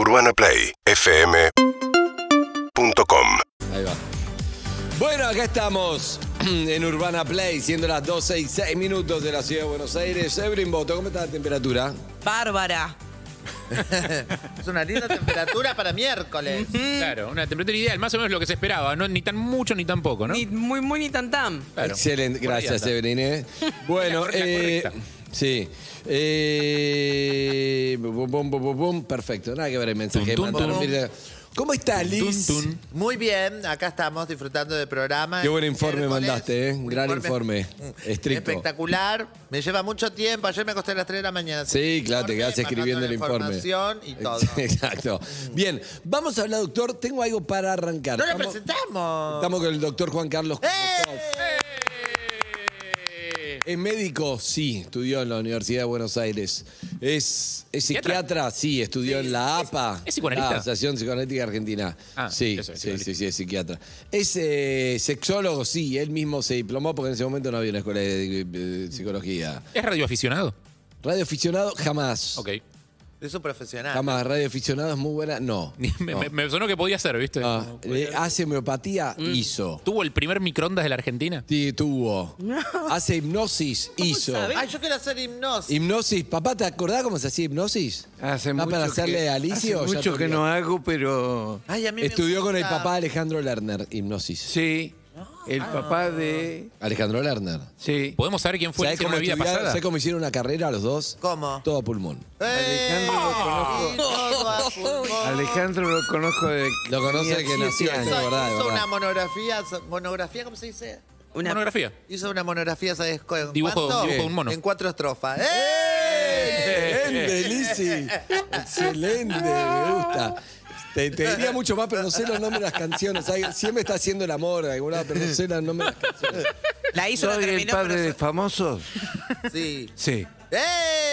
UrbanaPlayFM.com Ahí va. Bueno, acá estamos en Urbana Play, siendo las 12 y 6 minutos de la ciudad de Buenos Aires. Ebrin Boto, ¿cómo está la temperatura? Bárbara. Es una linda temperatura para miércoles. Claro, una temperatura ideal, más o menos lo que se esperaba, no ni tan mucho ni tan poco, ¿no? Ni muy, muy, ni tan tan. Claro. Excelente, gracias. Ebrin. ¿eh? Bueno, La eh, sí. Eh, bum, bum, bum, bum, bum, perfecto, nada que ver el mensaje. Tun. mira. ¿Cómo está Liz? Tun, tun. Muy bien, acá estamos disfrutando del programa. Qué buen informe mandaste, ¿eh? un Gran informe, mm, estricto. Espectacular. Me lleva mucho tiempo. Ayer me acosté a las 3 de la mañana. Sí, claro, te quedas escribiendo el informe. información y todo. Exacto. Bien, vamos a hablar, doctor. Tengo algo para arrancar. ¡No lo Estamos- presentamos! Estamos con el doctor Juan Carlos. ¡Eh! Es médico, sí, estudió en la Universidad de Buenos Aires. Es, es ¿Psiquiatra? sí, estudió en la APA. es psicoanalista? La Asociación Psicoanalítica Argentina. Ah, sí, eso es sí, psicoanalista. sí, es psiquiatra. Es eh, sexólogo, sí, él mismo se diplomó porque en ese momento no había una escuela de, de psicología. ¿Es radioaficionado? Radioaficionado, jamás. Ok. Es un profesional. Jamás. Radioaficionado es muy buena, no. Me, no. me- me sonó que podía ser, ¿viste? Ah, eh, hace homeopatía, Mm. hizo. ¿Tuvo el primer microondas de la Argentina? Sí, tuvo. Hace hipnosis, hizo. Ay, yo quiero hacer hipnosis. Hipnosis, papá, ¿te acordás cómo se hacía hipnosis? Hace ¿Va mucho para hacerle que, a Alicio? hace o ya mucho te que no hago, pero Ay, a mí me Estudió con el gusta. papá Alejandro Lerner, hipnosis. sí, el papá de Alejandro Lerner. sí, ¿Podemos saber quién fue ¿Sabés en cómo, una vida estudiaron- pasada? ¿Sabés cómo hicieron una carrera los dos? ¿Cómo? Todo a pulmón. ¡Eh! Alejandro lo conozco. Y todo a pulmón. Alejandro lo conozco de Lo conoce tenía que nació siete años. años. de verdad, de hizo verdad. una monografía, monografía, ¿cómo se dice? Una Monografía. Hizo una monografía, ¿sabes cuánto? Dibujo- dibujo de un mono. En cuatro estrofas. ¡Eh! Excelente, Lizzy. Excelente, me gusta. Te, te diría mucho más, pero no sé los nombres de las canciones. Siempre está haciendo el amor de algún lado, pero no sé los nombres de las canciones. La hizo, la ¿Soy el terminó, padre pero de so- famosos? Sí. Sí. ¡Eh!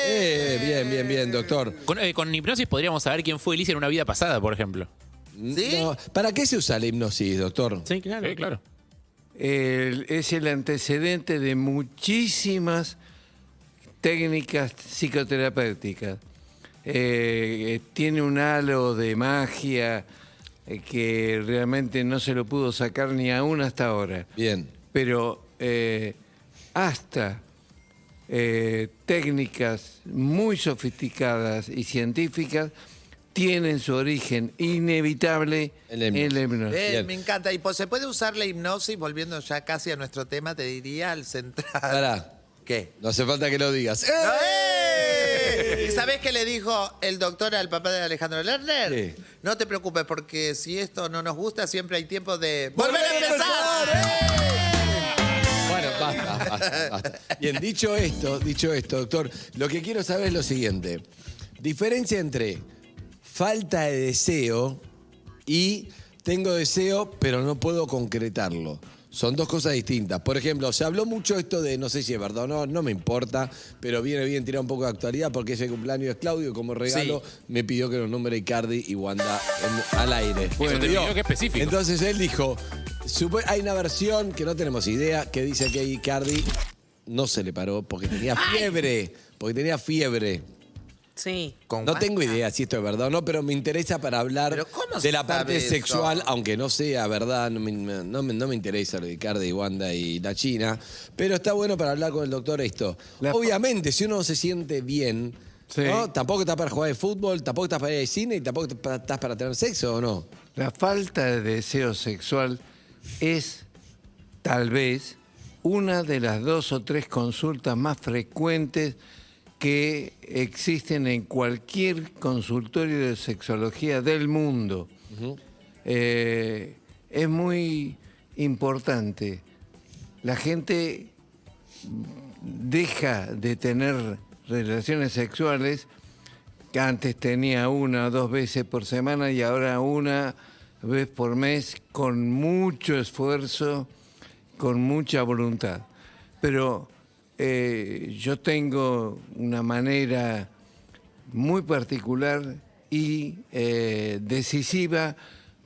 Eh, bien, bien, bien, doctor. Con, eh, con hipnosis podríamos saber quién fue Alicia en una vida pasada, por ejemplo. ¿Sí? No, ¿Para qué se usa la hipnosis, doctor? Sí, claro. Sí, claro. El- es el antecedente de muchísimas técnicas psicoterapéuticas. Eh, tiene un halo de magia eh, que realmente no se lo pudo sacar ni aún hasta ahora. Bien. pero eh, hasta eh, técnicas muy sofisticadas y científicas tienen su origen inevitable En la hipnosis. Eh, me encanta. Y pues, se puede usar la hipnosis, volviendo ya casi a nuestro tema, te diría, al central. Pará. ¿Qué? No hace falta que lo digas. ¡Eh! ¿Y sabés qué le dijo el doctor al papá de Alejandro Lerner? ¿Qué? No te preocupes, porque si esto no nos gusta, siempre hay tiempo de ¡Volver volver a empezar. Bueno, basta, basta, basta. Bien, dicho esto, dicho esto, doctor, lo que quiero saber es lo siguiente. Diferencia entre falta de deseo y tengo deseo, pero no puedo concretarlo. Son dos cosas distintas. Por ejemplo, se habló mucho esto de, no sé si es verdad o no, no me importa, pero viene bien tirar un poco de actualidad porque ese cumpleaños es Claudio y como regalo me pidió que los nombre Icardi y Wanda en- al aire. Bueno, te Pidió. específico. Entonces él dijo, supo- hay una versión que no tenemos idea que dice que Icardi no se le paró porque tenía fiebre, porque tenía fiebre. Sí. Con No tengo idea si esto es verdad o no, pero me interesa para hablar Pero ¿cómo de la parte sabe eso? sexual, aunque no sea verdad, no me, no me- no me interesa lo de Icardi, Wanda y la China, pero está bueno para hablar con el doctor esto. La- Obviamente, si uno no se siente bien, Sí. ¿no? tampoco estás para jugar de fútbol, tampoco estás para ir al cine y tampoco estás para tener sexo, ¿o no? La falta de deseo sexual es tal vez una de las dos o tres consultas más frecuentes que existen en cualquier consultorio de sexología del mundo. Eh, es muy importante. La gente deja de tener relaciones sexuales que antes tenía una o dos veces por semana y ahora una vez por mes con mucho esfuerzo, con mucha voluntad. Pero eh, yo tengo una manera muy particular y eh, decisiva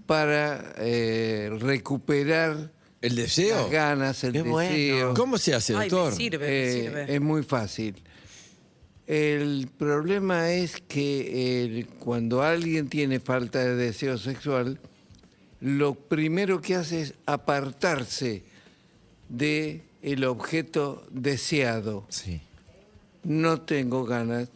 para eh, recuperar ¿El deseo? las ganas, el Qué bueno. deseo. ¿Cómo se hace, Ay, doctor? me sirve, me Eh, sirve. es muy fácil. El problema es que el- cuando alguien tiene falta de deseo sexual, lo primero que hace es apartarse de el objeto deseado. Sí. No tengo ganas.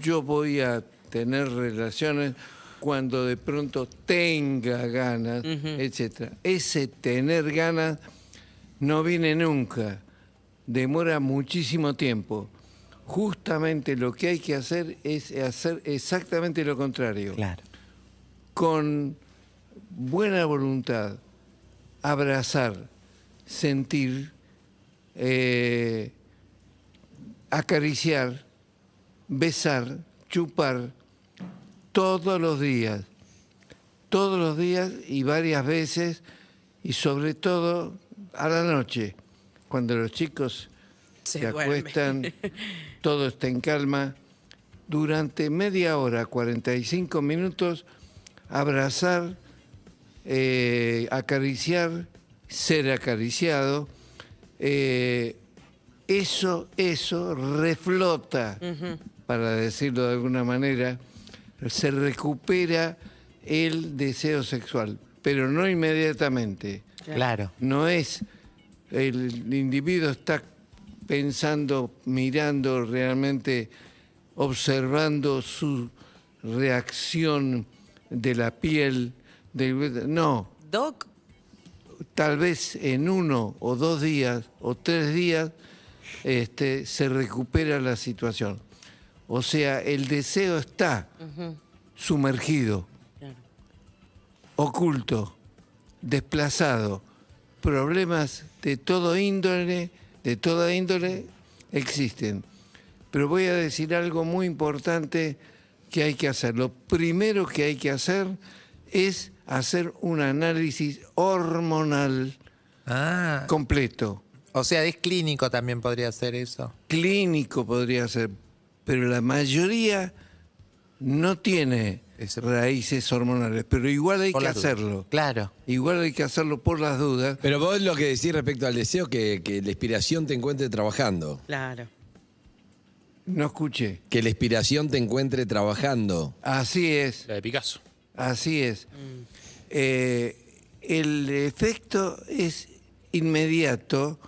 Yo voy a tener relaciones cuando de pronto tenga ganas, etcétera. Ese tener ganas no viene nunca. Demora muchísimo tiempo. Justamente lo que hay que hacer es hacer exactamente lo contrario Claro. con buena voluntad, abrazar, sentir, eh, acariciar, besar, chupar, todos los días, todos los días y varias veces, y sobre todo a la noche, cuando los chicos Se acuestan, todo está en calma, durante media hora, 45 minutos, abrazar, eh, acariciar, ser acariciado, eh, eso, eso reflota, para decirlo de alguna manera, se recupera el deseo sexual, pero no inmediatamente. Claro. No es, el individuo está pensando, mirando realmente, observando su reacción de la piel, del, no, Doc, tal vez en uno o dos días o tres días este, se recupera la situación. O sea, el deseo está sumergido, oculto, desplazado. Problemas de todo índole, de toda índole existen. Pero voy a decir algo muy importante que hay que hacer. Lo primero que hay que hacer es hacer un análisis hormonal Ah. completo. O sea, es clínico también podría ser eso. Clínico podría ser, pero la mayoría no tiene Ese- raíces hormonales, pero igual hay Por que dudas. hacerlo. Claro. Igual hay que hacerlo por las dudas. Pero vos lo que decís respecto al deseo, que, que la inspiración te encuentre trabajando. claro. No escuché. Que la inspiración te encuentre trabajando. Así es. La de Picasso. Así es. Eh, el efecto es inmediato.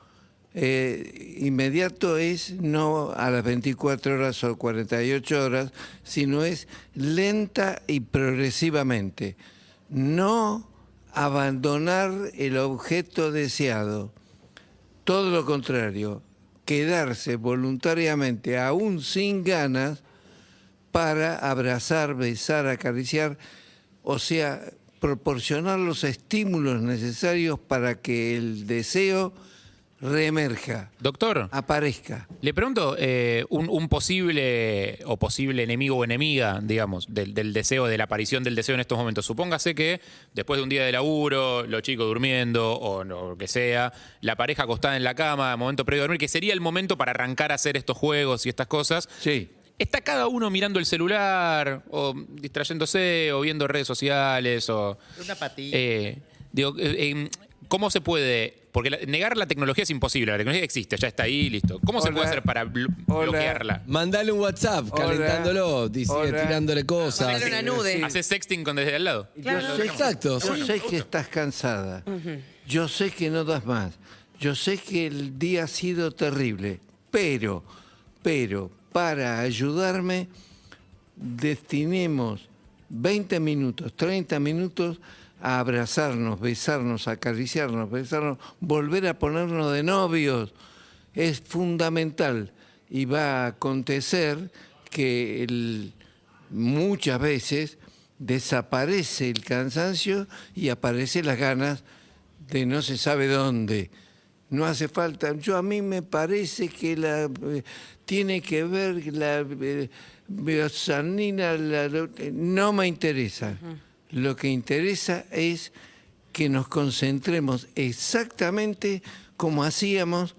eh, inmediato es no a las 24 horas o 48 horas, sino es lenta y progresivamente. No abandonar el objeto deseado. Todo lo contrario, quedarse voluntariamente, aún sin ganas, para abrazar, besar, acariciar, o sea, proporcionar los estímulos necesarios para que el deseo reemerja, Doctor, aparezca. le pregunto, eh, un, un posible o posible enemigo o enemiga, digamos, del, del deseo, de la aparición del deseo en estos momentos. Supóngase que después de un día de laburo, los chicos durmiendo o lo que sea, la pareja acostada en la cama, momento previo a dormir, que sería el momento para arrancar a hacer estos juegos y estas cosas. Sí. Está cada uno mirando el celular o distrayéndose o viendo redes sociales o... Una patita. Eh, digo, eh, eh, ¿cómo se puede...? Porque la- negar la tecnología es imposible, la tecnología existe, ya está ahí, listo. ¿Cómo se Hola. puede hacer para blo- Hola. bloquearla? Mandale un WhatsApp Hola. calentándolo, dice, Hola. tirándole cosas. Ponerle una nude. Sí. Haces sexting con desde al lado. Claro. Yo sé, Exacto. yo sé que estás cansada. Yo sé que no das más. Yo sé que el día ha sido terrible. Pero, pero, para ayudarme, destinemos 20 minutos, 30 minutos a abrazarnos, besarnos, acariciarnos, besarnos, volver a ponernos de novios. Es fundamental y va a acontecer que muchas veces desaparece el cansancio y aparecen las ganas de no se sabe dónde. No hace falta. Yo a mí me parece que la eh, tiene que ver la eh, biosanina, la- eh, no me interesa. Lo que interesa es que nos concentremos exactamente como hacíamos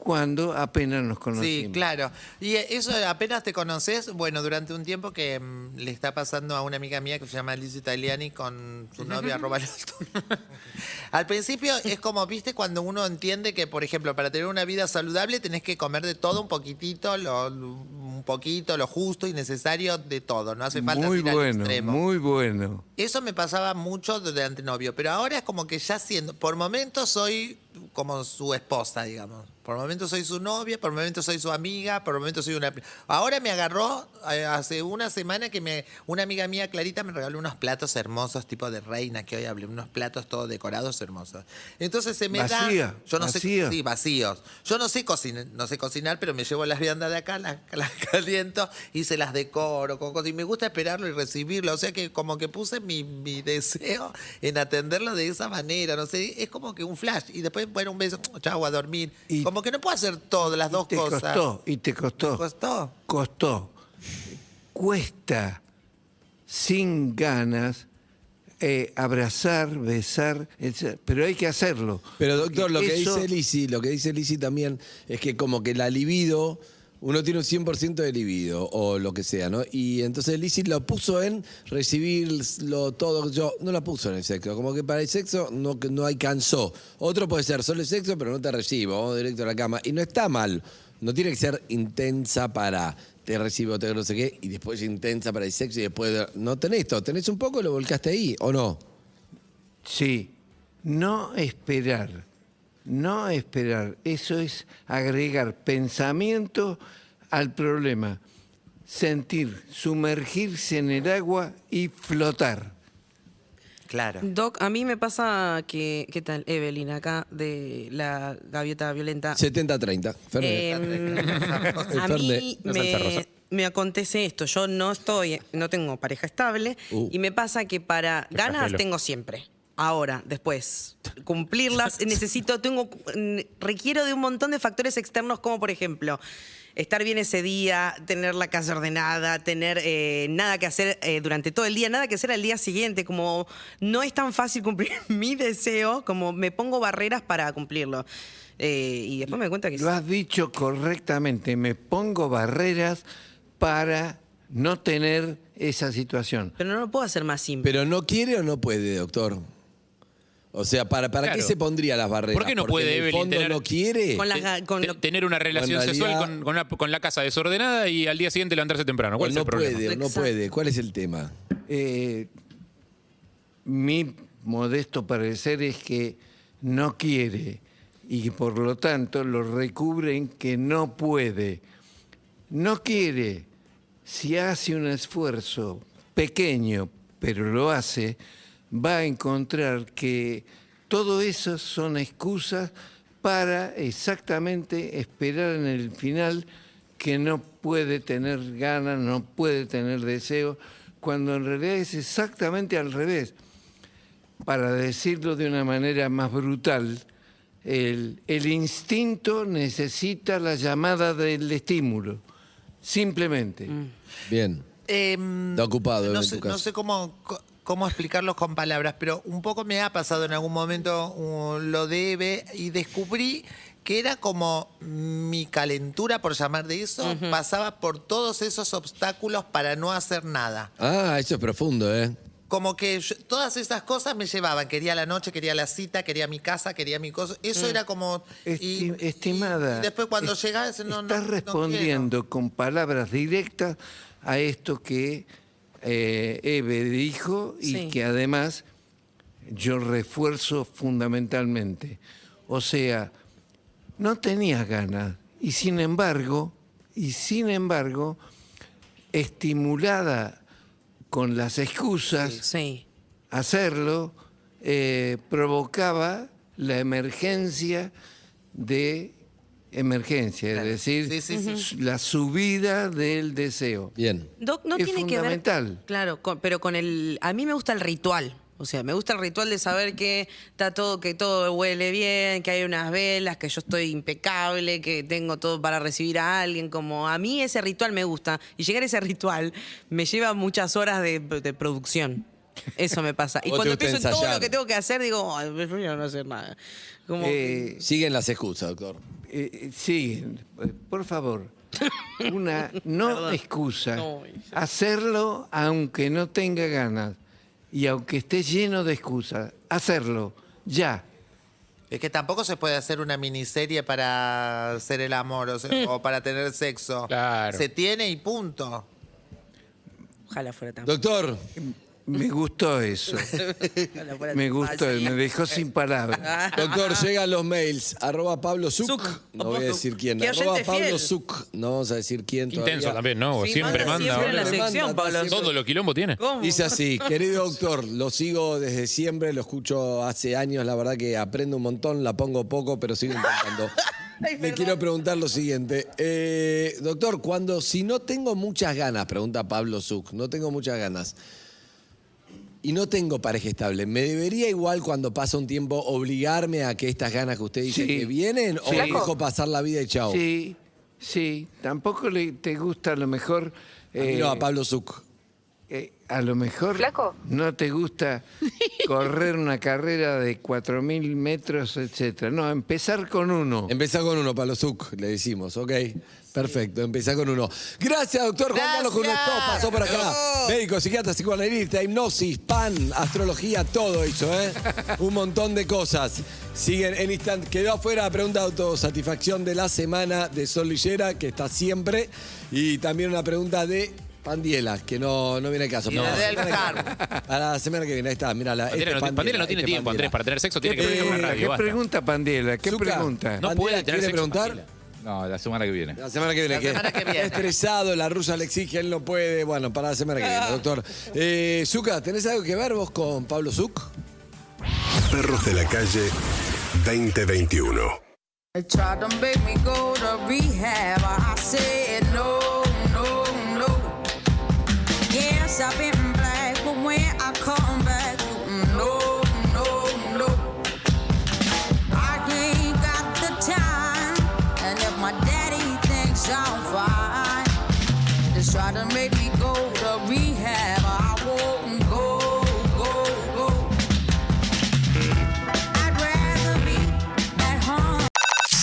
cuando apenas nos conocimos. Sí, claro. Y eso apenas te conoces, bueno, durante un tiempo que mm, le está pasando a una amiga mía que se llama Liz Italiani con su novia arroba. Al principio es como, viste, cuando uno entiende que, por ejemplo, para tener una vida saludable tenés que comer de todo un poquitito, lo, un poquito, lo justo y necesario de todo. No hace falta Muy ir al bueno, extremo. muy bueno. Eso me pasaba mucho durante novio, pero ahora es como que ya siendo, por momentos soy como su esposa, digamos. Por momentos soy su novia, por momentos soy su amiga, por momentos soy una... Ahora me agarró, eh, hace una semana que me una amiga mía, Clarita, me regaló unos platos hermosos, tipo de reina, que hoy hablé, unos platos todos decorados hermosos. Entonces se me Vacía, da... Yo no vacía. sé... Sí, vacíos. Yo no sé cocinar, no sé cocinar, pero me llevo las viandas de acá, las, las caliento y se las decoro con cosas. Y me gusta esperarlo y recibirlo. O sea que como que puse mi, mi deseo en atenderlo de esa manera. No sé, es como que un flash. Y después, bueno, un beso, chau, a dormir. Y- como que no puedo hacer todas las dos Te cosas. costó, y te costó. ¿Te costó? Costó. Cuesta sin ganas eh, abrazar, besar, etc. pero hay que hacerlo. Pero doctor, lo que dice Lisi, lo que dice Lisi también es que como que la libido, uno tiene un 100% de libido o lo que sea, ¿no? Y entonces Lisi lo puso en recibirlo todo, yo no lo puso en el sexo, como que para el sexo no, no alcanzó. Otro puede ser solo el sexo, pero no te recibo, vamos directo a la cama. Y no está mal, no tiene que ser intensa para te recibo, te no sé qué, y después intensa para el sexo y después... de- No tenés esto, tenés un poco y lo volcaste ahí, ¿o no? Sí, no esperar, no esperar. Eso es agregar pensamiento al problema. Sentir, sumergirse en el agua y flotar. Claro. Doc, a mí me pasa que, ¿qué tal? Evelyn, acá de la gaviota violenta. 70-30. Fernet. Em, a El mí me, me acontece esto. Yo no estoy, no tengo pareja estable Uh. y me pasa que para ganas tengo siempre. Ahora, después, cumplirlas, necesito, tengo, requiero de un montón de factores externos, como por ejemplo, estar bien ese día, tener la casa ordenada, tener eh, nada que hacer eh, durante todo el día, nada que hacer al día siguiente, como no es tan fácil cumplir mi deseo, como me pongo barreras para cumplirlo. Eh, y después me doy cuenta que Lo has dicho correctamente, me pongo barreras para no tener esa situación. Pero no lo puedo hacer más simple. Pero no quiere o no puede, doctor. O sea, ¿para, para qué se pondría las barreras? ¿Por qué no Porque puede en el Evelyn fondo tener- no quiere? Con con lo- tener una relación sexual con, con la, con la casa desordenada y al día siguiente levantarse temprano. O ¿Cuál es no el problema? puede, o no puede. ¿Cuál es el tema? Eh, mi modesto parecer es que no quiere y por lo tanto lo recubren que no puede. No quiere. Si hace un esfuerzo pequeño, pero lo hace, va a encontrar que todo eso son excusas para exactamente esperar en el final que no puede tener ganas, no puede tener deseo, cuando en realidad es exactamente al revés. Para decirlo de una manera más brutal, el, el instinto necesita la llamada del estímulo, simplemente. Bien. Em, Está ocupado no en sé, tu caso. no sé cómo, cómo explicarlos con palabras, pero un poco me ha pasado en algún momento uh, lo de Eve y descubrí que era como mi calentura, por llamar de eso, pasaba por todos esos obstáculos para no hacer nada. Ah, eso es profundo, ¿eh? Como que yo- todas esas cosas me llevaban. Quería la noche, quería la cita, quería mi casa, quería mi cosa. Eso era como... Esti- estimada, y después cuando es- no, estás no respondiendo con palabras directas a esto que eh, Eve dijo y Sí. que además yo refuerzo fundamentalmente. O sea, no tenías ganas y sin embargo, y sin embargo, estimulada con las excusas, Sí. hacerlo eh, provocaba la emergencia de emergencia, es decir, Sí, sí, sí. s- la subida del deseo. Bien. Doc, no Es tiene que ver. fundamental. Claro, con- pero con el. A mí me gusta el ritual. O sea, me gusta el ritual de saber que está todo, que todo huele bien, que hay unas velas, que yo estoy impecable, que tengo todo para recibir a alguien. Como a mí ese ritual me gusta. Y llegar a ese ritual me lleva muchas horas de, de producción. Eso me pasa. Y ¿Vos te cuando pienso en todo lo que tengo que hacer, digo, "Ay, prefiero no hacer nada. Como Eh, Siguen las excusas, doctor. Eh, siguen, eh, por favor. Una no excusa. No, Hacerlo aunque no tenga ganas y aunque esté lleno de excusas. Hacerlo ya. Es que tampoco se puede hacer una miniserie para hacer el amor o, sea, o para tener sexo. Claro. Se tiene y punto. Ojalá fuera tan Doctor, Me gustó eso. Me gustó, me dejó sin palabras. doctor, llegan los mails. Arroba Pablo Zuc. No voy a decir quién. Arroba Pablo. Zuc. No vamos a decir quién todavía. Intenso también, ¿no? Sí, siempre manda manda. siempre. Manda, sección, está Pablo. siempre- Todo lo quilombo tiene. ¿Cómo? Dice así, querido doctor, lo sigo desde siempre, lo escucho hace años, la verdad que aprendo un montón, la pongo poco, pero sigo intentando. Ay, Le quiero preguntar lo siguiente. Eh, doctor, cuando si no tengo muchas ganas, pregunta Pablo Zuc, no tengo muchas ganas, y no tengo pareja estable, ¿me debería igual cuando pasa un tiempo obligarme a que estas ganas que usted dice Sí. que vienen o Sí. dejo pasar la vida y chao? Sí, sí. Tampoco le, te gusta a lo mejor. eh, No, a Pablo Zuc. eh, a lo mejor Flaco. no te gusta correr una carrera de 4.000 metros, etcétera. No, empezar con uno. Empezá con uno, Pablo Zuc, le decimos, ¿ok? Perfecto, empezá con uno. Gracias, doctor Juan Carlos. Cunestó, pasó por acá. Médico, psiquiatra, psicoanalista, hipnosis, pan, astrología, todo hizo, ¿eh? Un montón de cosas. Siguen en instante. Quedó afuera la pregunta de autosatisfacción de la semana de Sol Lillera, que está siempre. Y también una pregunta de Pandiela, que no, no viene al caso. Y Para la del que-. Para la semana que viene, ahí está, mira la. Pandiela no, Pandiela no tiene tiempo, Andrés, para tener sexo tiene que ¿Qué venir a una radio. ¿Qué basta. pregunta, Pandiela? ¿Qué Zucca, pregunta? No Pandiela, puede tener ¿quiere sexo, preguntar? Pandiela. No, la semana que viene. La semana que viene. La que semana que viene. Estresado, la rusa le exige, él no puede. Bueno, para la semana que viene, doctor. Eh, Zucca, ¿tenés algo que ver vos con Pablo Zuc? Perros de la calle 2021.